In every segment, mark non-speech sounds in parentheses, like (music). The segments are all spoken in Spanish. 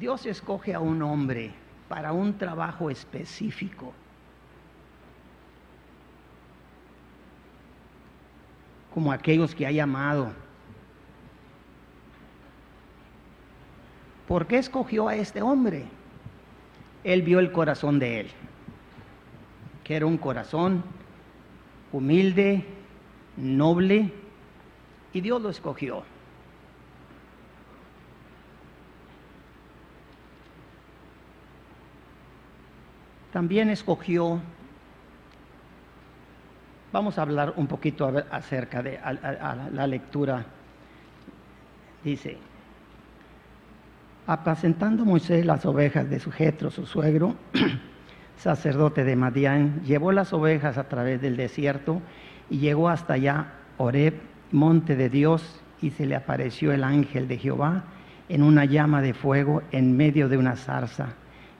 Dios escoge a un hombre para un trabajo específico. Como aquellos que ha llamado. ¿Por qué escogió a este hombre? Él vio el corazón de él, que era un corazón humilde, noble, y Dios lo escogió. También escogió, vamos a hablar un poquito acerca de la lectura, dice, apacentando Moisés las ovejas de su jetro, su suegro, (clears throat) sacerdote de Madián, llevó las ovejas a través del desierto y llegó hasta allá, Oreb, monte de Dios, y se le apareció el ángel de Jehová en una llama de fuego en medio de una zarza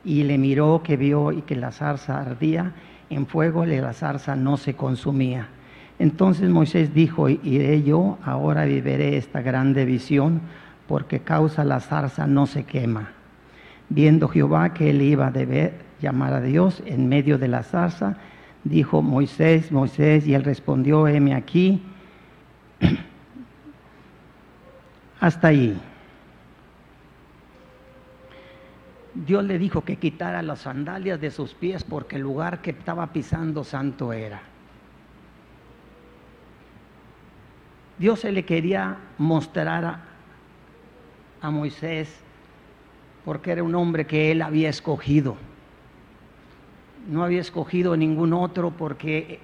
y le miró que vio y que la zarza ardía en fuego y la zarza no se consumía. Entonces Moisés dijo, iré yo, ahora viviré esta grande visión, porque causa la zarza no se quema. Viendo Jehová que él iba a deber llamar a Dios en medio de la zarza, dijo Moisés, Moisés, y él respondió, heme aquí. (clears throat) Hasta ahí. Dios le dijo que quitara las sandalias de sus pies porque el lugar que estaba pisando santo era. Dios se le quería mostrar a, a Moisés porque era un hombre que él había escogido. No había escogido ningún otro porque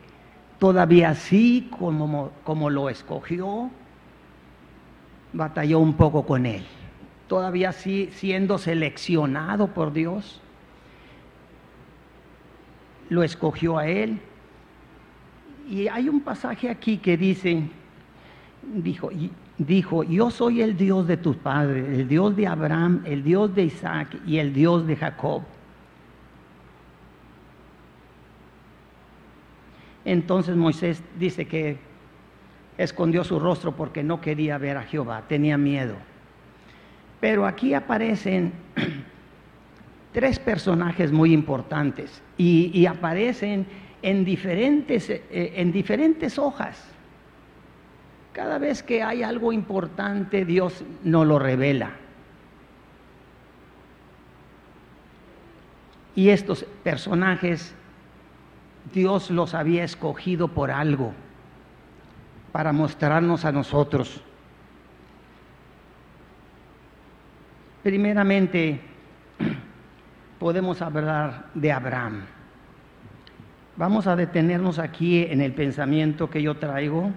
todavía así como, como lo escogió, batalló un poco con él todavía siendo seleccionado por Dios. Lo escogió a él. Y hay un pasaje aquí que dice, dijo, dijo, yo soy el Dios de tus padres, el Dios de Abraham, el Dios de Isaac y el Dios de Jacob. Entonces Moisés dice que escondió su rostro porque no quería ver a Jehová, tenía miedo. Pero aquí aparecen (clears throat) tres personajes muy importantes y, aparecen en diferentes, eh, en diferentes hojas. Cada vez que hay algo importante, Dios nos lo revela. Y estos personajes, Dios los había escogido por algo, para mostrarnos a nosotros. Primeramente, podemos hablar de Abraham. Vamos a detenernos aquí en el pensamiento que yo traigo.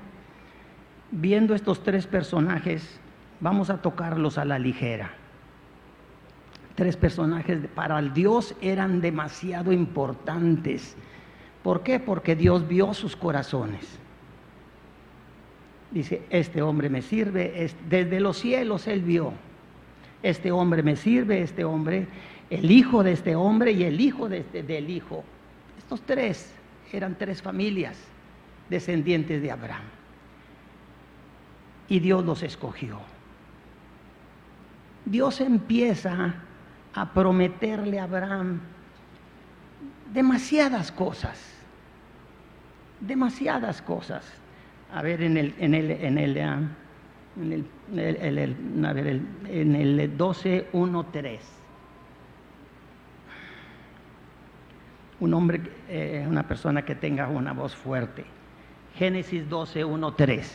Viendo estos tres personajes, vamos a tocarlos a la ligera. Tres personajes para el Dios eran demasiado importantes. ¿Por qué? Porque Dios vio sus corazones. Dice, este hombre me sirve, desde los cielos Él vio este hombre me sirve, este hombre, el hijo de este hombre y el hijo este, del hijo. Estos tres eran tres familias descendientes de Abraham. Y Dios los escogió. Dios empieza a prometerle a Abraham demasiadas cosas, demasiadas cosas. A ver, en el, en el, en el, ah, en el, en el 12.1.3. Un hombre, eh, una persona que tenga una voz fuerte. Génesis 12.1.3.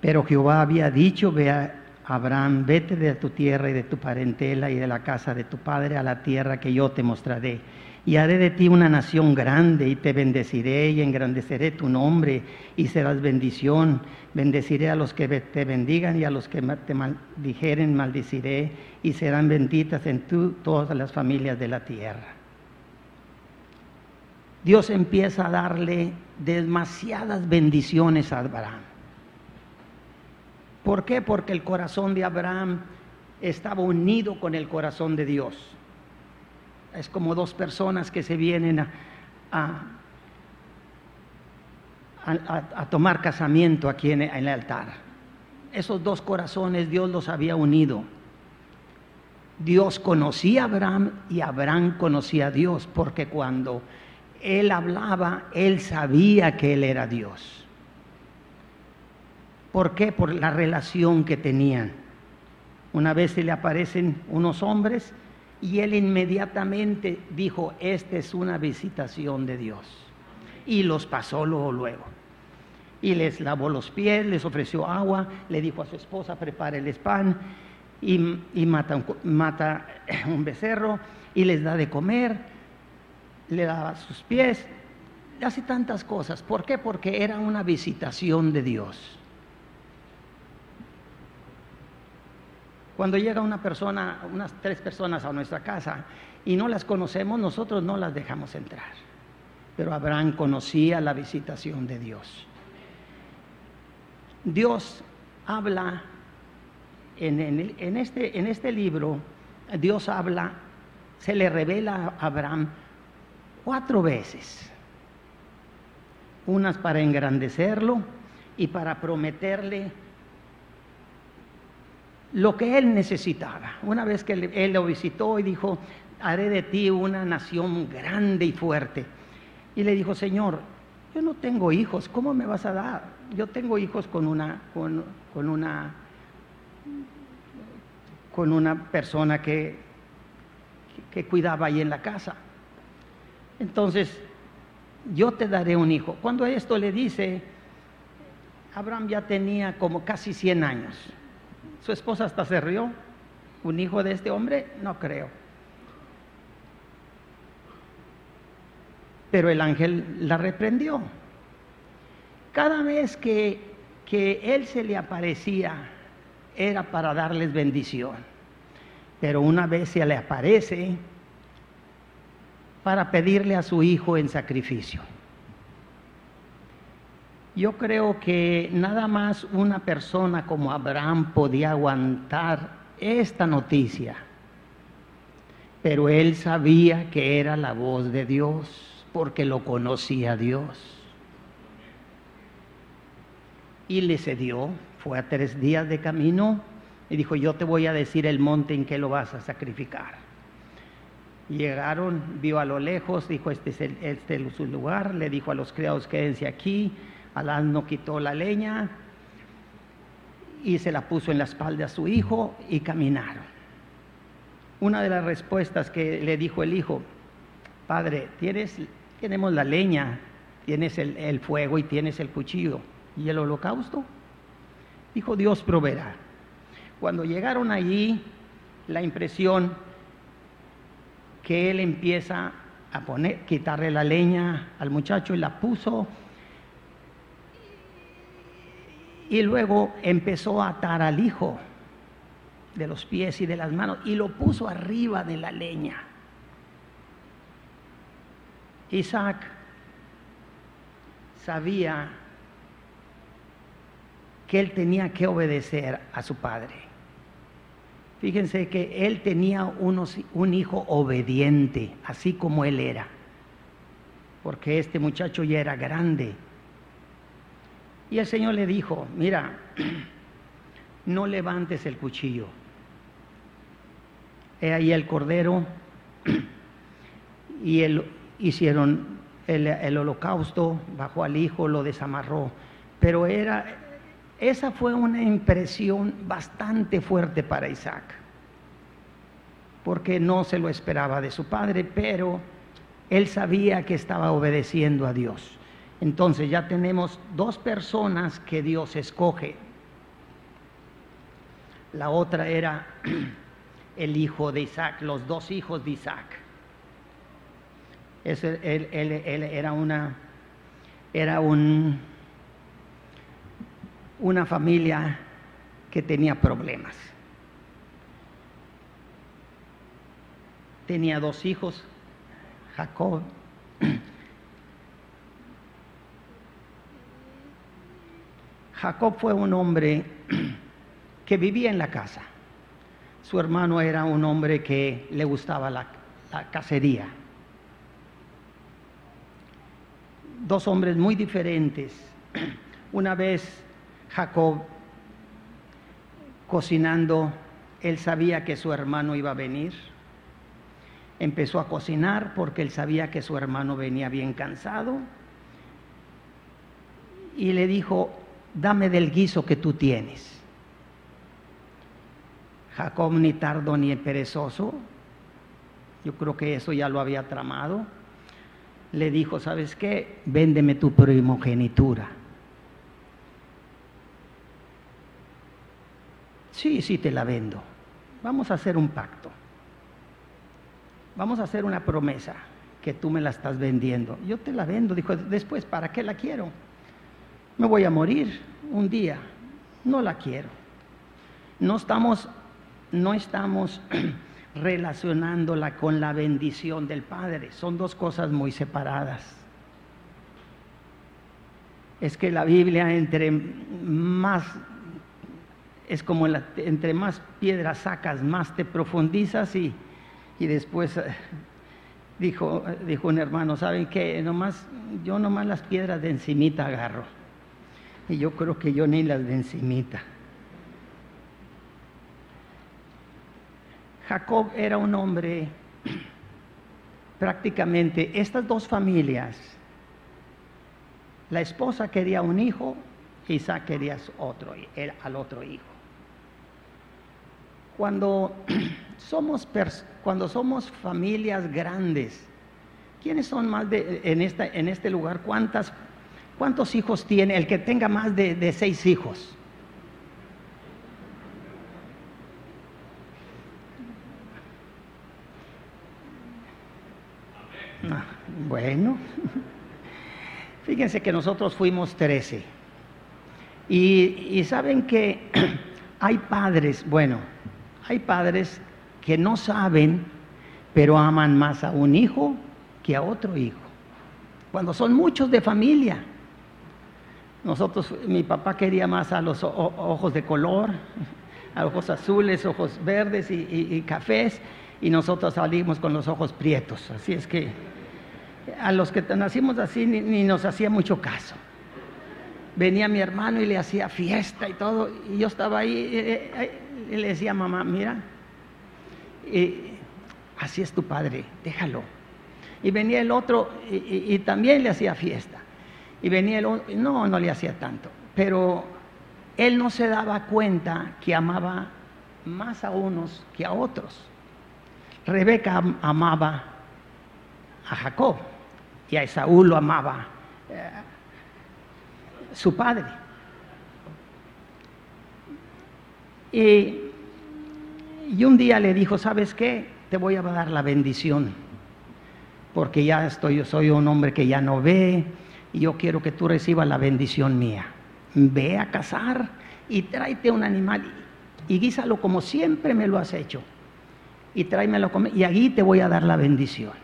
Pero Jehová había dicho, vea Abraham, vete de tu tierra y de tu parentela y de la casa de tu padre a la tierra que yo te mostraré. Y haré de ti una nación grande y te bendeciré y engrandeceré tu nombre y serás bendición. Bendeciré a los que te bendigan y a los que te maldijeren maldiciré y serán benditas en tú todas las familias de la tierra. Dios empieza a darle demasiadas bendiciones a Abraham. ¿Por qué? Porque el corazón de Abraham estaba unido con el corazón de Dios. Es como dos personas que se vienen a, a, tomar casamiento aquí en el altar. Esos dos corazones Dios los había unido. Dios conocía a Abraham y Abraham conocía a Dios, porque cuando él hablaba, él sabía que él era Dios. ¿Por qué? Por la relación que tenían. Una vez se le aparecen unos hombres y él inmediatamente dijo, esta es una visitación de Dios. Y los pasó luego, luego. Y les lavó los pies, les ofreció agua, le dijo a su esposa, prepáreles pan y, mata, (clears throat) un, becerro y les da de comer, le daba sus pies, hace tantas cosas. ¿Por qué? Porque era una visitación de Dios. Cuando llega una persona, unas tres personas a nuestra casa y no las conocemos, nosotros no las dejamos entrar. Pero Abraham conocía la visitación de Dios. Dios habla en, este, en este libro, Dios habla, se le revela a Abraham cuatro veces. Unas para engrandecerlo y para prometerle lo que él necesitaba. Una vez que él lo visitó y dijo, haré de ti una nación grande y fuerte. Y le dijo, Señor, yo no tengo hijos, ¿cómo me vas a dar? Yo tengo hijos con una, con, una con una persona que, que cuidaba ahí en la casa. Entonces, yo te daré un hijo. Cuando esto le dice, Abraham ya tenía como casi 100 años. Su esposa hasta se rió. ¿Un hijo de este hombre? No creo. Pero el ángel la reprendió. Cada vez que, que él se le aparecía era para darles bendición. Pero una vez se le aparece para pedirle a su hijo en sacrificio. Yo creo que nada más una persona como Abraham podía aguantar esta noticia, pero él sabía que era la voz de Dios porque lo conocía Dios. Y le cedió fue a tres días de camino y dijo, yo te voy a decir el monte en que lo vas a sacrificar. Llegaron, vio a lo lejos, dijo, este es, el, este es su lugar, le dijo a los criados, quédense aquí, al asno quitó la leña y se la puso en la espalda a su hijo y caminaron. Una de las respuestas que le dijo el hijo, padre, tienes, tenemos la leña, tienes el, el fuego y tienes el cuchillo y el holocausto. Dijo, Dios proveerá. Cuando llegaron allí, la impresión que él empieza a poner, quitarle la leña al muchacho y la puso. Y luego empezó a atar al hijo de los pies y de las manos y lo puso arriba de la leña. Isaac sabía que él tenía que obedecer a su padre. Fíjense que él tenía un hijo obediente, así como él era, porque este muchacho ya era grande. Y el Señor le dijo, mira, (clears throat) no levantes el cuchillo. He ahí el cordero (clears throat) y él hicieron el, el holocausto, bajó al hijo, lo desamarró. Pero era esa fue una impresión bastante fuerte para Isaac, porque no se lo esperaba de su padre, pero él sabía que estaba obedeciendo a Dios. Entonces ya tenemos dos personas que Dios escoge. La otra era (clears throat) el hijo de Isaac, los dos hijos de Isaac. él, era una, era un una familia que tenía problemas. Tenía dos hijos, Jacob. (clears throat) Jacob fue un hombre (clears throat) que vivía en la casa. Su hermano era un hombre que le gustaba la, cacería. dos hombres muy diferentes. (clears throat) Una vez Jacob cocinando, él sabía que su hermano iba a venir. Empezó a cocinar porque él sabía que su hermano venía bien cansado. Y le dijo, dame del guiso que tú tienes. Jacob ni tardo ni perezoso, yo creo que eso ya lo había tramado, le dijo, ¿sabes qué? Véndeme tu primogenitura. Sí, sí, te la vendo. Vamos a hacer un pacto. Vamos a hacer una promesa que tú me la estás vendiendo. Yo te la vendo. Dijo, después, ¿para qué la quiero? Me voy a morir un día. No la quiero. No estamos, no estamos (clears throat) relacionándola con la bendición del Padre. Son dos cosas muy separadas. Es que la Biblia entre más es como entre más piedras sacas, más te profundizas y, después eh, dijo, dijo un hermano, ¿saben qué? Nomás, yo nomás las piedras de encimita agarro. Y yo creo que yo ni las de encimita. Jacob era un hombre, (clears throat) prácticamente, estas dos familias, la esposa quería un hijo, Isaac quería otro, al otro hijo. Cuando (clears throat) somos, cuando somos familias grandes, ¿quiénes son más de, en, esta, en este lugar? ¿Cuántas, ¿Cuántos hijos tiene el que tenga más de, seis hijos? Ah, bueno, (laughs) fíjense que nosotros fuimos trece. Y, y saben que (clears throat) hay padres, bueno, hay padres que no saben, pero aman más a un hijo que a otro hijo. Cuando son muchos de familia. Nosotros, mi papá quería más a los ojos de color, a ojos azules, ojos verdes y, cafés, y nosotros salimos con los ojos prietos. Así es que a los que nacimos así ni nos hacía mucho caso venía mi hermano y le hacía fiesta y todo, y yo estaba ahí eh, eh, y le decía, mamá, mira, así es tu padre, déjalo. Y venía el otro y, también le hacía fiesta. Y venía el no, no le hacía tanto, pero él no se daba cuenta que amaba más a unos que a otros. Rebeca amaba a Jacob y a Esaú lo amaba eh, su padre. Y, un día le dijo, ¿sabes qué? Te voy a dar la bendición, porque ya estoy, yo soy un hombre que ya no ve, y yo quiero que tú recibas la bendición mía. Ve a cazar y tráete un animal y guísalo como siempre me lo has hecho. Y tráemelo y allí te voy a dar la bendición.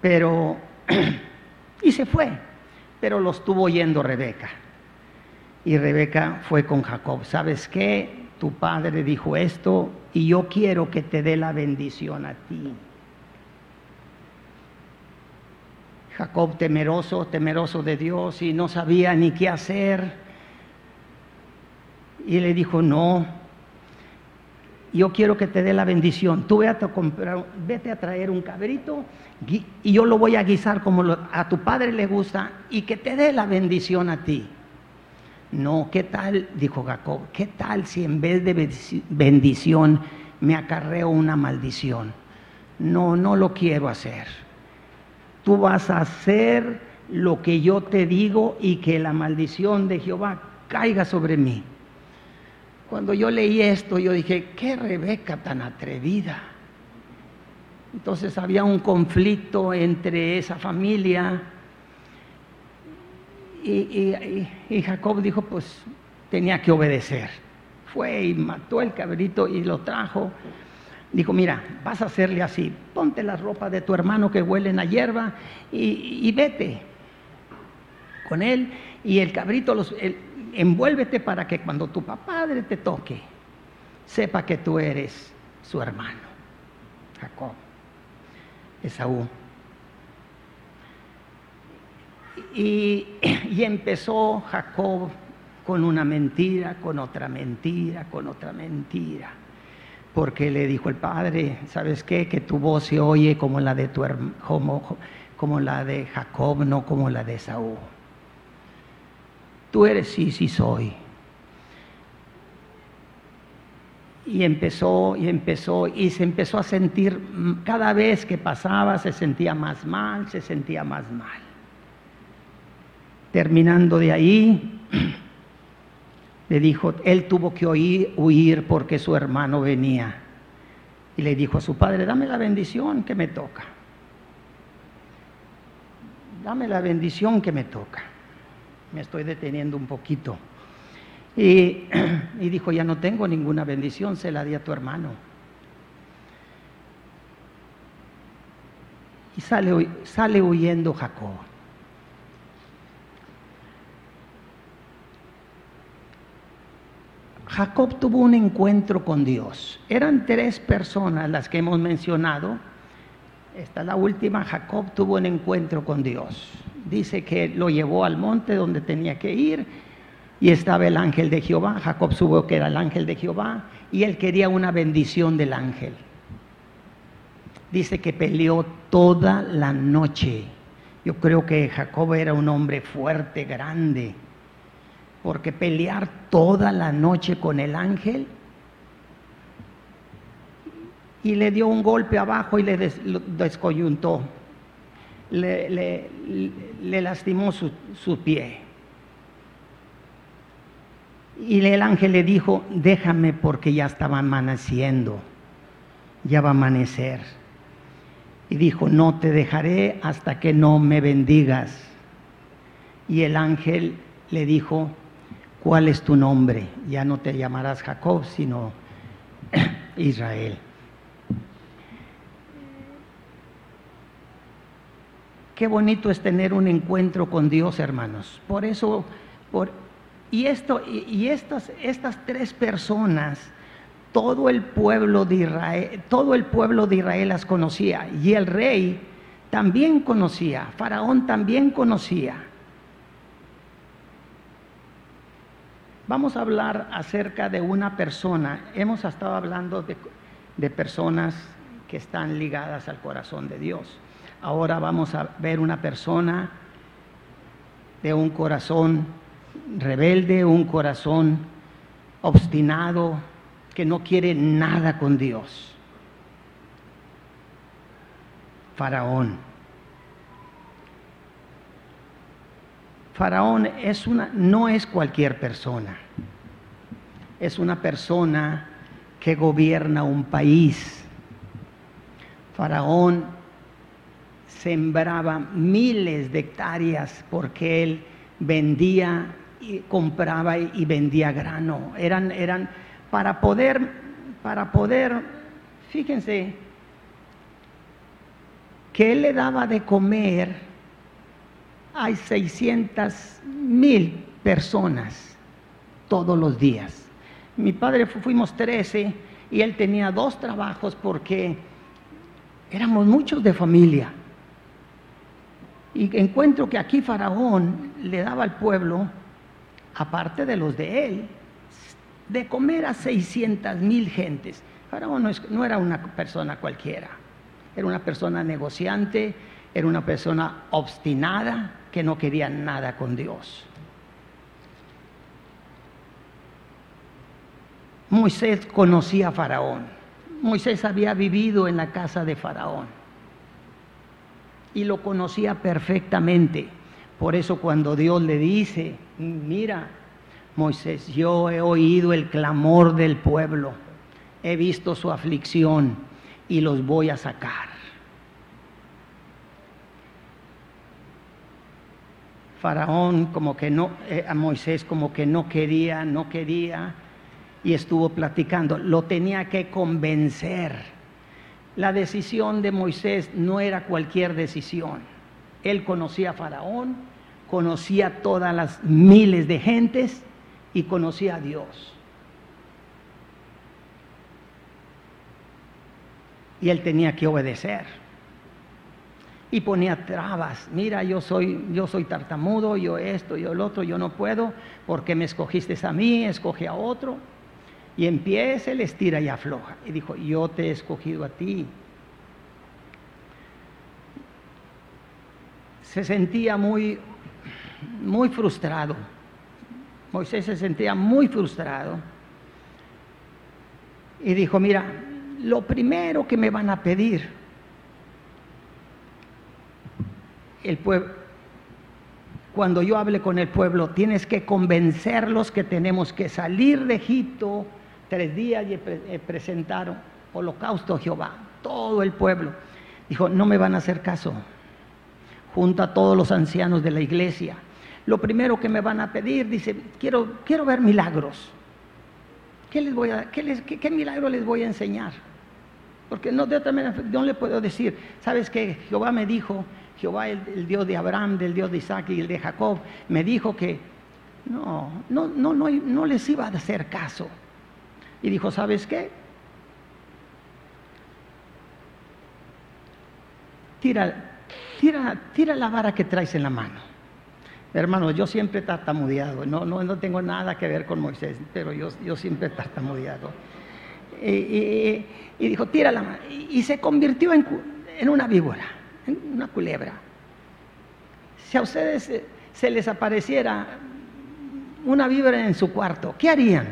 Pero, (clears throat) y se fue pero lo estuvo oyendo Rebeca. Y Rebeca fue con Jacob. ¿Sabes qué? Tu padre dijo esto y yo quiero que te dé la bendición a ti. Jacob temeroso, temeroso de Dios y no sabía ni qué hacer. Y le dijo, no, yo quiero que te dé la bendición. Tú vete a, comprar, vete a traer un cabrito y yo lo voy a guisar como a tu padre le gusta y que te dé la bendición a ti. No, ¿qué tal? Dijo Jacob, ¿qué tal si en vez de bendición me acarreo una maldición? No, no lo quiero hacer. Tú vas a hacer lo que yo te digo y que la maldición de Jehová caiga sobre mí. Cuando yo leí esto, yo dije, qué Rebeca tan atrevida. Entonces había un conflicto entre esa familia y, Jacob dijo, pues tenía que obedecer. Fue y mató el cabrito y lo trajo. Dijo, mira, vas a hacerle así, ponte la ropa de tu hermano que huelen a hierba y, vete con él. Y el cabrito, los, envuélvete para que cuando tu padre te toque, sepa que tú eres su hermano, Jacob, Esaú. Y, y empezó Jacob con una mentira, con otra mentira, con otra mentira. Porque le dijo el padre, ¿sabes qué? Que tu voz se oye como la de tu como, como la de Jacob, no como la de Saúl. Tú eres sí, sí soy. Y empezó, y empezó, y se empezó a sentir, cada vez que pasaba se sentía más mal, se sentía más mal. Terminando de ahí, (clears throat) le dijo, él tuvo que huir porque su hermano venía. Y le dijo a su padre, dame la bendición que me toca. Dame la bendición que me toca. Me estoy deteniendo un poquito. Y, (clears throat) y dijo, ya no tengo ninguna bendición, se la di a tu hermano. Y sale, sale huyendo Jacob. Jacob tuvo un encuentro con Dios. Eran tres personas las que hemos mencionado. Esta es la última. Jacob tuvo un encuentro con Dios. Dice que lo llevó al monte donde tenía que ir y estaba el ángel de Jehová. Jacob supo que era el ángel de Jehová y él quería una bendición del ángel. Dice que peleó toda la noche. Yo creo que Jacob era un hombre fuerte, grande porque pelear toda la noche con el ángel y le dio un golpe abajo y le descoyuntó, le, lastimó su, su, pie. Y el ángel le dijo, déjame porque ya estaba amaneciendo, ya va a amanecer. Y dijo, no te dejaré hasta que no me bendigas. Y el ángel le dijo, ¿cuál es tu nombre? Ya no te llamarás Jacob, sino (clears throat) Israel. Qué bonito es tener un encuentro con Dios, hermanos. Por eso, por, y esto, y, estas, estas tres personas, todo el pueblo de Israel, todo el pueblo de Israel las conocía, y el rey también conocía, Faraón también conocía. Vamos a hablar acerca de una persona. Hemos estado hablando de, personas que están ligadas al corazón de Dios. Ahora vamos a ver una persona de un corazón rebelde, un corazón obstinado, que no quiere nada con Dios. Faraón. Faraón es una, no es cualquier persona, es una persona que gobierna un país. Faraón sembraba miles de hectáreas porque él vendía y compraba y vendía grano. Eran, eran para poder, para poder, fíjense, que él le daba de comer hay 600 mil personas todos los días. Mi padre fuimos 13 y él tenía dos trabajos porque éramos muchos de familia. Y encuentro que aquí Faraón le daba al pueblo, aparte de los de él, de comer a 600 mil gentes. Faraón no, no era una persona cualquiera, era una persona negociante, era una persona obstinada, que no quería nada con Dios. Moisés conocía a Faraón. Moisés había vivido en la casa de Faraón y lo conocía perfectamente. Por eso cuando Dios le dice, mira, Moisés, yo he oído el clamor del pueblo, he visto su aflicción y los voy a sacar. Faraón como que no, eh, a Moisés como que no quería, no quería, y estuvo platicando. Lo tenía que convencer. La decisión de Moisés no era cualquier decisión. Él conocía a Faraón, conocía todas las miles de gentes y conocía a Dios. Y él tenía que obedecer. Y ponía trabas. Mira, yo soy, yo soy tartamudo, yo esto, yo el otro, yo no puedo, porque me escogiste a mí, escoge a otro. Y empieza, él estira y afloja. Y dijo, yo te he escogido a ti. Se sentía muy, muy frustrado. Moisés se sentía muy frustrado. Y dijo, mira, lo primero que me van a pedir el pueblo, cuando yo hable con el pueblo, tienes que convencerlos que tenemos que salir de Egipto tres días y eh, presentaron holocausto a Jehová, todo el pueblo. Dijo, no me van a hacer caso. Junto a todos los ancianos de la iglesia. Lo primero que me van a pedir, dice, quiero, quiero ver milagros. ¿Qué, les voy a, qué, qué milagro les voy a enseñar? Porque no, de otra manera, no le puedo decir, ¿sabes que Jehová me dijo Jehová, el, Dios de Abraham, del Dios de Isaac y el de Jacob, me dijo que no, no, no, no, les iba a hacer caso. Y dijo, ¿sabes qué? Tira, tira, tira la vara que traes en la mano. Hermano, yo siempre he tartamudeado, no, no, no tengo nada que ver con Moisés, pero yo, yo siempre he tartamudeado. Y, dijo, tira la mano. Y, se convirtió en, en una víbora una culebra. Si a ustedes se les apareciera una víbora en su cuarto, ¿qué harían?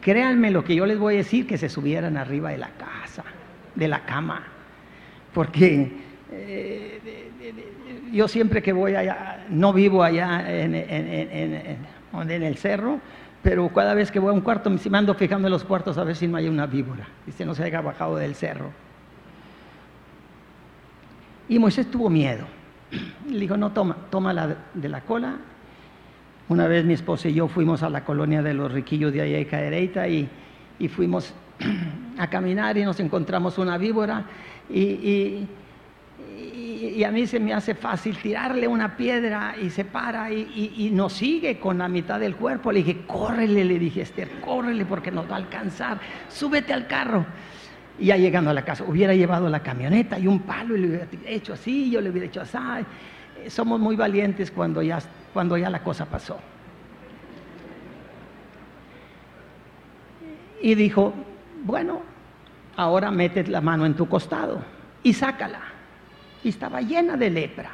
Créanme lo que yo les voy a decir, que se subieran arriba de la casa, de la cama, porque eh, yo siempre que voy allá, no vivo allá en, en, el cerro, pero cada vez que voy a un cuarto me ando fijando en los cuartos a ver si no hay una víbora, y se haya bajado del cerro. Y Moisés tuvo miedo. (clears throat) Le dijo, no, toma, toma la de la cola. Una vez mi esposa y yo fuimos a la colonia de los riquillos de allá de Cadereyta y, y fuimos (clears throat) a caminar y nos encontramos una víbora y, y, y, a mí se me hace fácil tirarle una piedra y se para y, nos sigue con la mitad del cuerpo. Le dije, córrele, le dije, Esther, córrele porque nos va a alcanzar, súbete al carro. Y ya llegando a la casa, hubiera llevado la camioneta y un palo y le hubiera hecho así, yo le hubiera hecho así. Eh, somos muy valientes cuando ya, cuando ya la cosa pasó. Y dijo, bueno, ahora metes la mano en tu costado y sácala. Y estaba llena de lepra.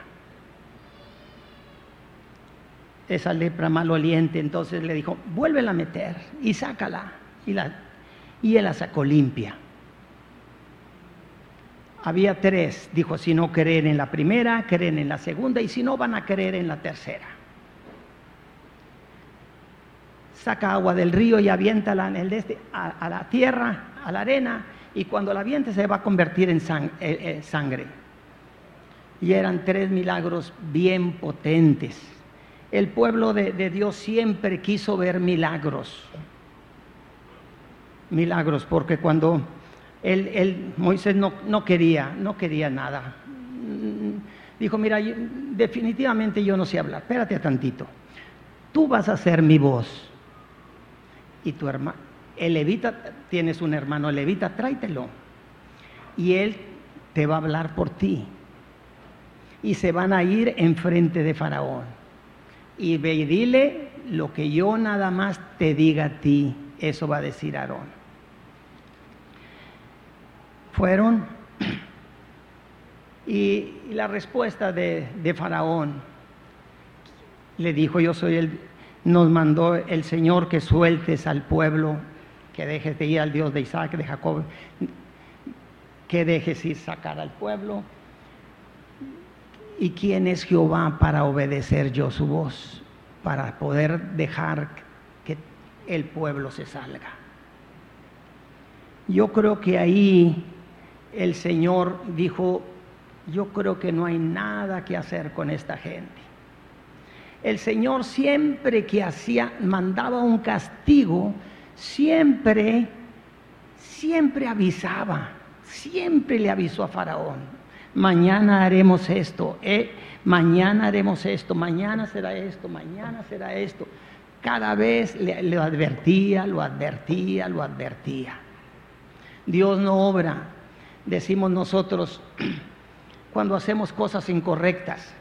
Esa lepra maloliente, entonces le dijo, vuélvela a meter y sácala. Y, la, y él la sacó limpia. Había tres. Dijo, si no creen en la primera, creen en la segunda y si no van a creer en la tercera. Saca agua del río y aviéntala este, a, la tierra, a la arena, y cuando la aviente se va a convertir en eh, eh, sangre. Y eran tres milagros bien potentes. El pueblo de Dios siempre quiso ver milagros. Milagros, porque cuando él, Moisés no, no, quería, no quería nada. Dijo, mira, definitivamente yo no sé hablar, espérate tantito. Tú vas a ser mi voz. Y tu hermano, el levita, tienes un hermano levita, tráetelo. Y él te va a hablar por ti. Y se van a ir enfrente de Faraón. Y ve y dile lo que yo nada más te diga a ti. Eso va a decir Aarón fueron y, la respuesta de, Faraón le dijo, yo soy el, nos mandó el Señor que sueltes al pueblo, que dejes de ir al Dios de Isaac, de Jacob, que dejes ir sacar al pueblo. ¿Y quién es Jehová para obedecer yo su voz? Para poder dejar que el pueblo se salga. Yo creo que ahí el Señor dijo, yo creo que no hay nada que hacer con esta gente. El Señor siempre que hacía, mandaba un castigo, siempre, siempre avisaba, siempre le avisó a Faraón, mañana haremos esto, eh, mañana haremos esto, mañana será esto, mañana será esto. Cada vez le, advertía, lo advertía, lo advertía. Dios no obra decimos nosotros, (clears throat) cuando hacemos cosas incorrectas.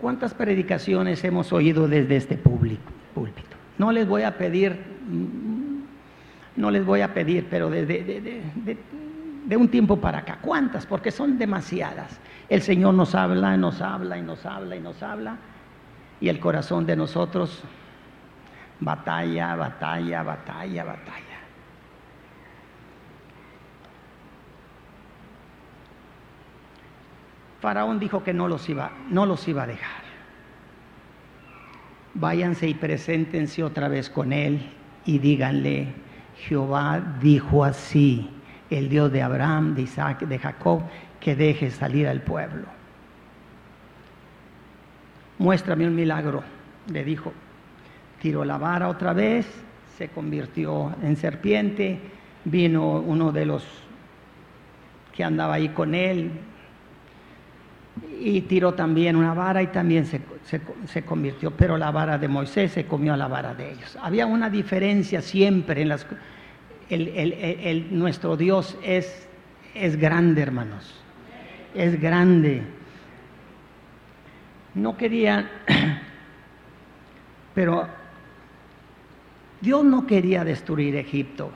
¿Cuántas predicaciones hemos oído desde este público, púlpito? No les voy a pedir, mm, no les voy a pedir, pero desde de, un tiempo para acá, ¿cuántas? Porque son demasiadas. El Señor nos habla, nos habla y nos habla y nos habla, y el corazón de nosotros batalla, batalla, batalla, batalla. Faraón dijo que no los iba, no los iba a dejar. Váyanse y preséntense otra vez con él y díganle, Jehová dijo así, el Dios de Abraham, de Isaac, de Jacob, que deje salir al pueblo. Muéstrame un milagro, le dijo. Tiró la vara otra vez, se convirtió en serpiente, vino uno de los que andaba ahí con él, y tiró también una vara y también se, convirtió, pero la vara de Moisés se comió a la vara de ellos. Había una diferencia siempre en las... nuestro Dios es, es grande, hermanos, es grande. No quería, (clears throat) pero Dios no quería destruir Egipto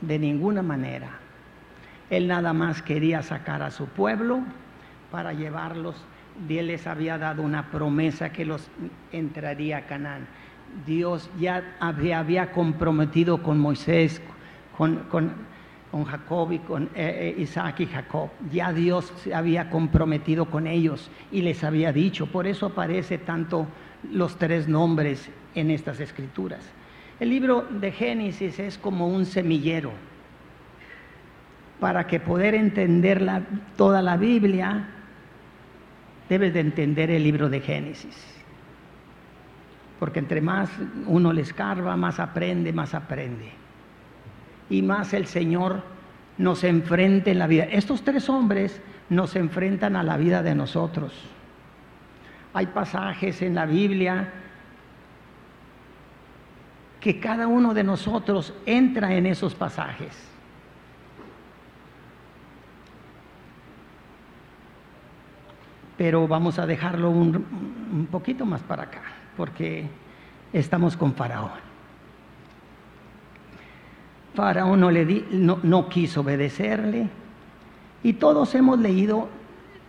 de ninguna manera. Él nada más quería sacar a su pueblo para llevarlos. Dios les había dado una promesa que los entraría a Canaán. Dios ya había, comprometido con Moisés, con, con, Jacob y con eh, eh, Isaac y Jacob. Ya Dios se había comprometido con ellos y les había dicho. Por eso aparece tanto los tres nombres en estas escrituras. El libro de Génesis es como un semillero. Para que poder entender toda la Biblia, debes de entender el libro de Génesis. Porque entre más uno le escarba, más aprende, más aprende. Y más el Señor nos enfrenta en la vida. Estos tres hombres nos enfrentan a la vida de nosotros. Hay pasajes en la Biblia que cada uno de nosotros entra en esos pasajes. Pero vamos a dejarlo un, poquito más para acá, porque estamos con Faraón. Faraón no, le di, no, quiso obedecerle y todos hemos leído,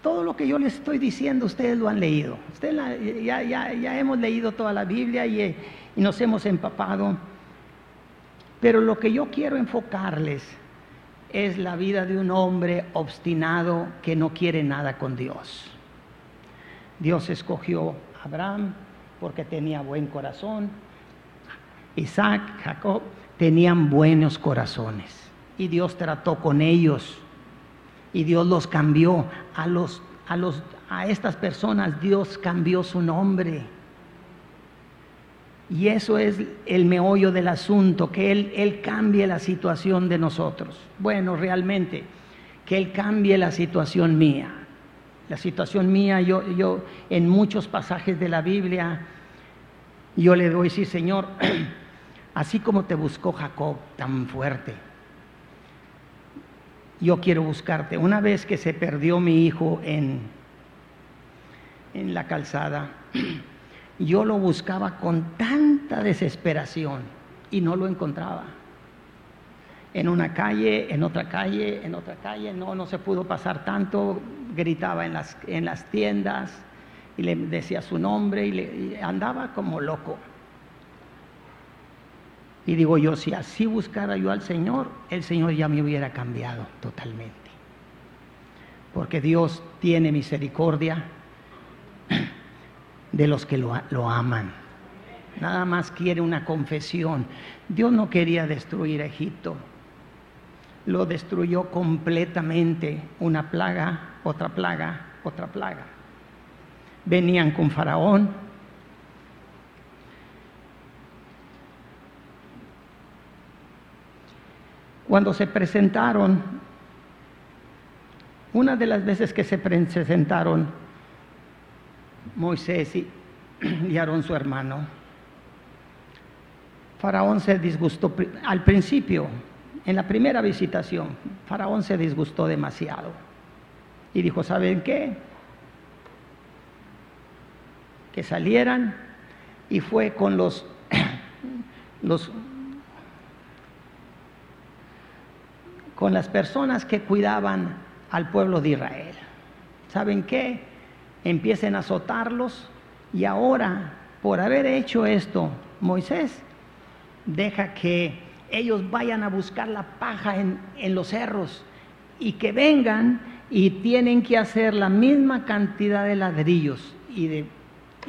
todo lo que yo les estoy diciendo, ustedes lo han leído. Ustedes ya, ya, hemos leído toda la Biblia y nos hemos empapado, pero lo que yo quiero enfocarles es la vida de un hombre obstinado que no quiere nada con Dios. Dios escogió a Abraham porque tenía buen corazón. Isaac, Jacob tenían buenos corazones y Dios trató con ellos y Dios los cambió a los a los a estas personas Dios cambió su nombre. Y eso es el meollo del asunto, que Él, Él cambie la situación de nosotros. Bueno, realmente, que Él cambie la situación mía la situación mía, yo, yo en muchos pasajes de la Biblia, yo le doy, sí, Señor, (clears throat) así como te buscó Jacob tan fuerte, yo quiero buscarte. Una vez que se perdió mi hijo en, en la calzada, (clears throat) yo lo buscaba con tanta desesperación y no lo encontraba en una calle, en otra calle, en otra calle, no, no se pudo pasar tanto, gritaba en las, en las tiendas y le decía su nombre y, le, andaba como loco. Y digo yo, si así buscara yo al Señor, el Señor ya me hubiera cambiado totalmente. Porque Dios tiene misericordia de los que lo, lo aman. Nada más quiere una confesión. Dios no quería destruir Egipto lo destruyó completamente, una plaga, otra plaga, otra plaga. Venían con Faraón. Cuando se presentaron, una de las veces que se presentaron Moisés y, (clears throat) Aarón su hermano, Faraón se disgustó al principio, en la primera visitación, Faraón se disgustó demasiado y dijo, ¿saben qué? Que salieran y fue con (coughs) los, con las personas que cuidaban al pueblo de Israel. ¿Saben qué? Empiecen a azotarlos y ahora, por haber hecho esto, Moisés deja que ellos vayan a buscar la paja en, en los cerros y que vengan y tienen que hacer la misma cantidad de ladrillos y de,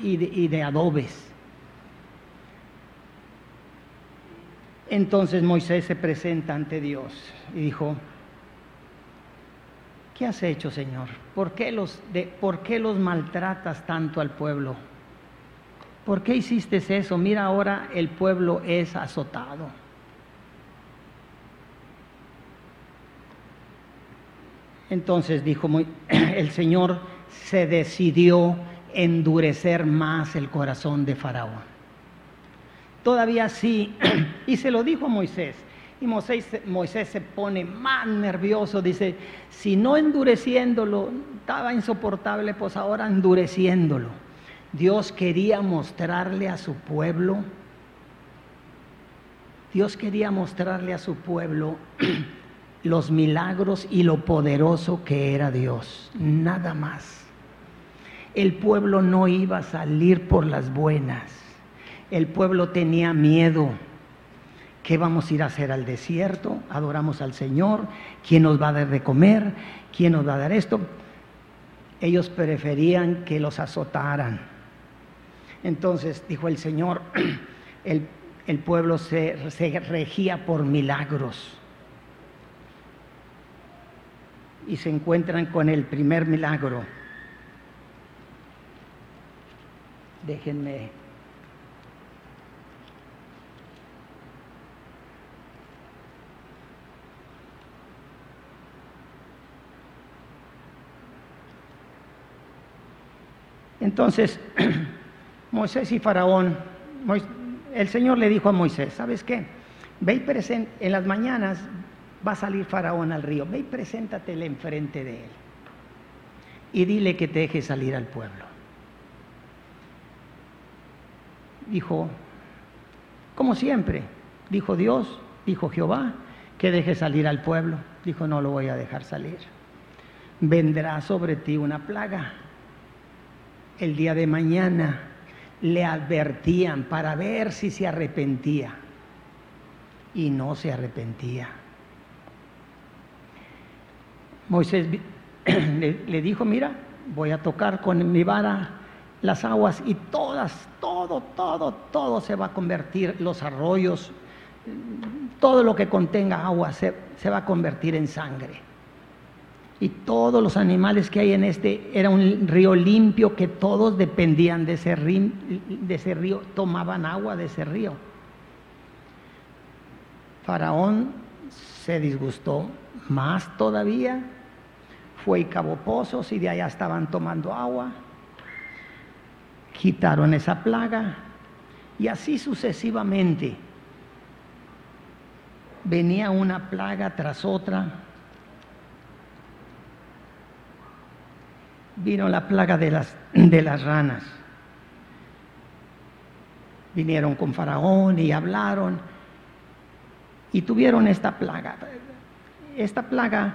y de, adobes. Entonces Moisés se presenta ante Dios y dijo, ¿qué has hecho, Señor? ¿Por qué los, de, ¿por qué los maltratas tanto al pueblo? ¿Por qué hiciste eso? Mira, ahora el pueblo es azotado. Entonces dijo (clears throat) el Señor se decidió endurecer más el corazón de Faraón. Todavía sí, (clears throat) y se lo dijo a Moisés. Y Moisés, Moisés, se pone más nervioso, dice, si no endureciéndolo, estaba insoportable, pues ahora endureciéndolo. Dios quería mostrarle a su pueblo, Dios quería mostrarle a su pueblo (clears throat) los milagros y lo poderoso que era Dios, nada más. El pueblo no iba a salir por las buenas, el pueblo tenía miedo. ¿Qué vamos a ir a hacer al desierto? Adoramos al Señor. ¿Quién nos va a dar de comer? ¿Quién nos va a dar esto? Ellos preferían que los azotaran. Entonces dijo el Señor, (clears throat) el, el pueblo se, se regía por milagros y se encuentran con el primer milagro. Déjenme. Entonces, (clears throat) Moisés y Faraón, el Señor le dijo a Moisés, ¿sabes qué? Ve y presente, en las mañanas va a salir Faraón al río, ve y preséntatele enfrente de él y dile que te deje salir al pueblo. Dijo, como siempre, dijo Dios, dijo Jehová, que deje salir al pueblo. Dijo, no lo voy a dejar salir. Vendrá sobre ti una plaga. El día de mañana le advertían para ver si se arrepentía. Y no se arrepentía. Moisés (clears throat) le, dijo, mira, voy a tocar con mi vara las aguas y todas, todo, todo, todo se va a convertir, los arroyos, todo lo que contenga agua se, se va a convertir en sangre. Y todos los animales que hay en este era un río limpio que todos dependían de ese, de ese río, tomaban agua de ese río. Faraón se disgustó más todavía, fue y cavó pozos y de allá estaban tomando agua, quitaron esa plaga y así sucesivamente. Venía una plaga tras otra. Vino la plaga de las, de las ranas. Vinieron con Faraón y hablaron y tuvieron esta plaga esta plaga,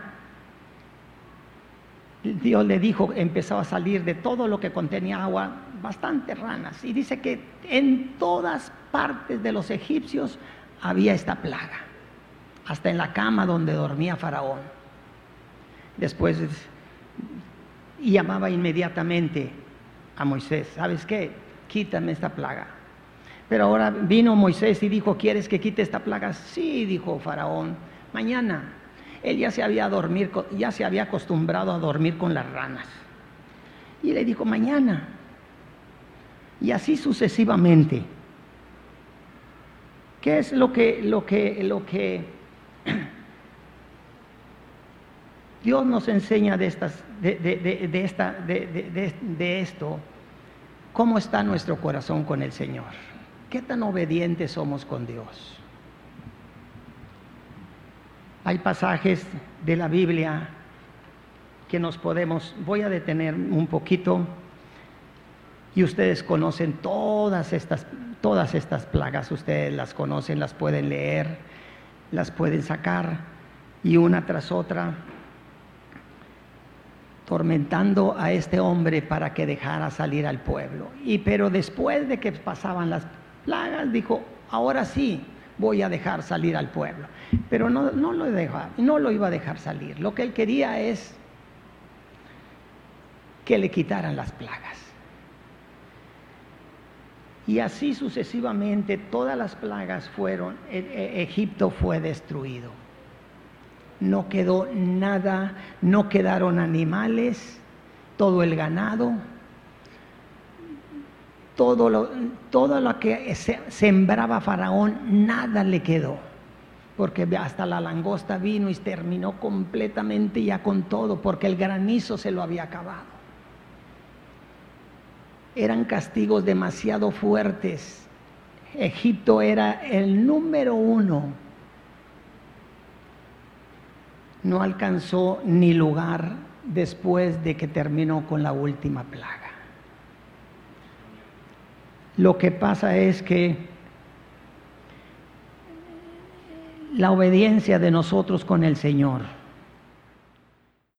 Dios le dijo, empezó a salir de todo lo que contenía agua, bastantes ranas. Y dice que en todas partes de los egipcios había esta plaga, hasta en la cama donde dormía Faraón. Después y llamaba inmediatamente a Moisés, ¿sabes qué? Quítame esta plaga. Pero ahora vino Moisés y dijo, ¿quieres que quite esta plaga? Sí, dijo Faraón, mañana. Él ya se había, dormir, ya se había acostumbrado a dormir con las ranas. Y le dijo, mañana. Y así sucesivamente. ¿Qué es lo que, lo que, lo que (clears throat) Dios nos enseña de, estas, de, de, de esta, de esto? ¿Cómo está nuestro corazón con el Señor? ¿Qué tan obedientes somos con Dios? Hay pasajes de la Biblia que nos podemos, voy a detener un poquito, y ustedes conocen todas estas, todas estas plagas, ustedes las conocen, las pueden leer, las pueden sacar, y una tras otra, tormentando a este hombre para que dejara salir al pueblo. Y pero después de que pasaban las plagas, dijo, ahora sí voy a dejar salir al pueblo. Pero no, no, lo, no lo iba a dejar salir. Lo que él quería es que le quitaran las plagas. Y así sucesivamente todas las plagas fueron, e, e, Egipto fue destruido. No quedó nada, no quedaron animales, todo el ganado, todo lo, todo lo que sembraba Faraón, nada le quedó. Porque hasta la langosta vino y terminó completamente ya con todo, porque el granizo se lo había acabado eran castigos demasiado fuertes. Egipto era el número uno. No alcanzó ni lugar después de que terminó con la última plaga. Lo que pasa es que la obediencia de nosotros con el Señor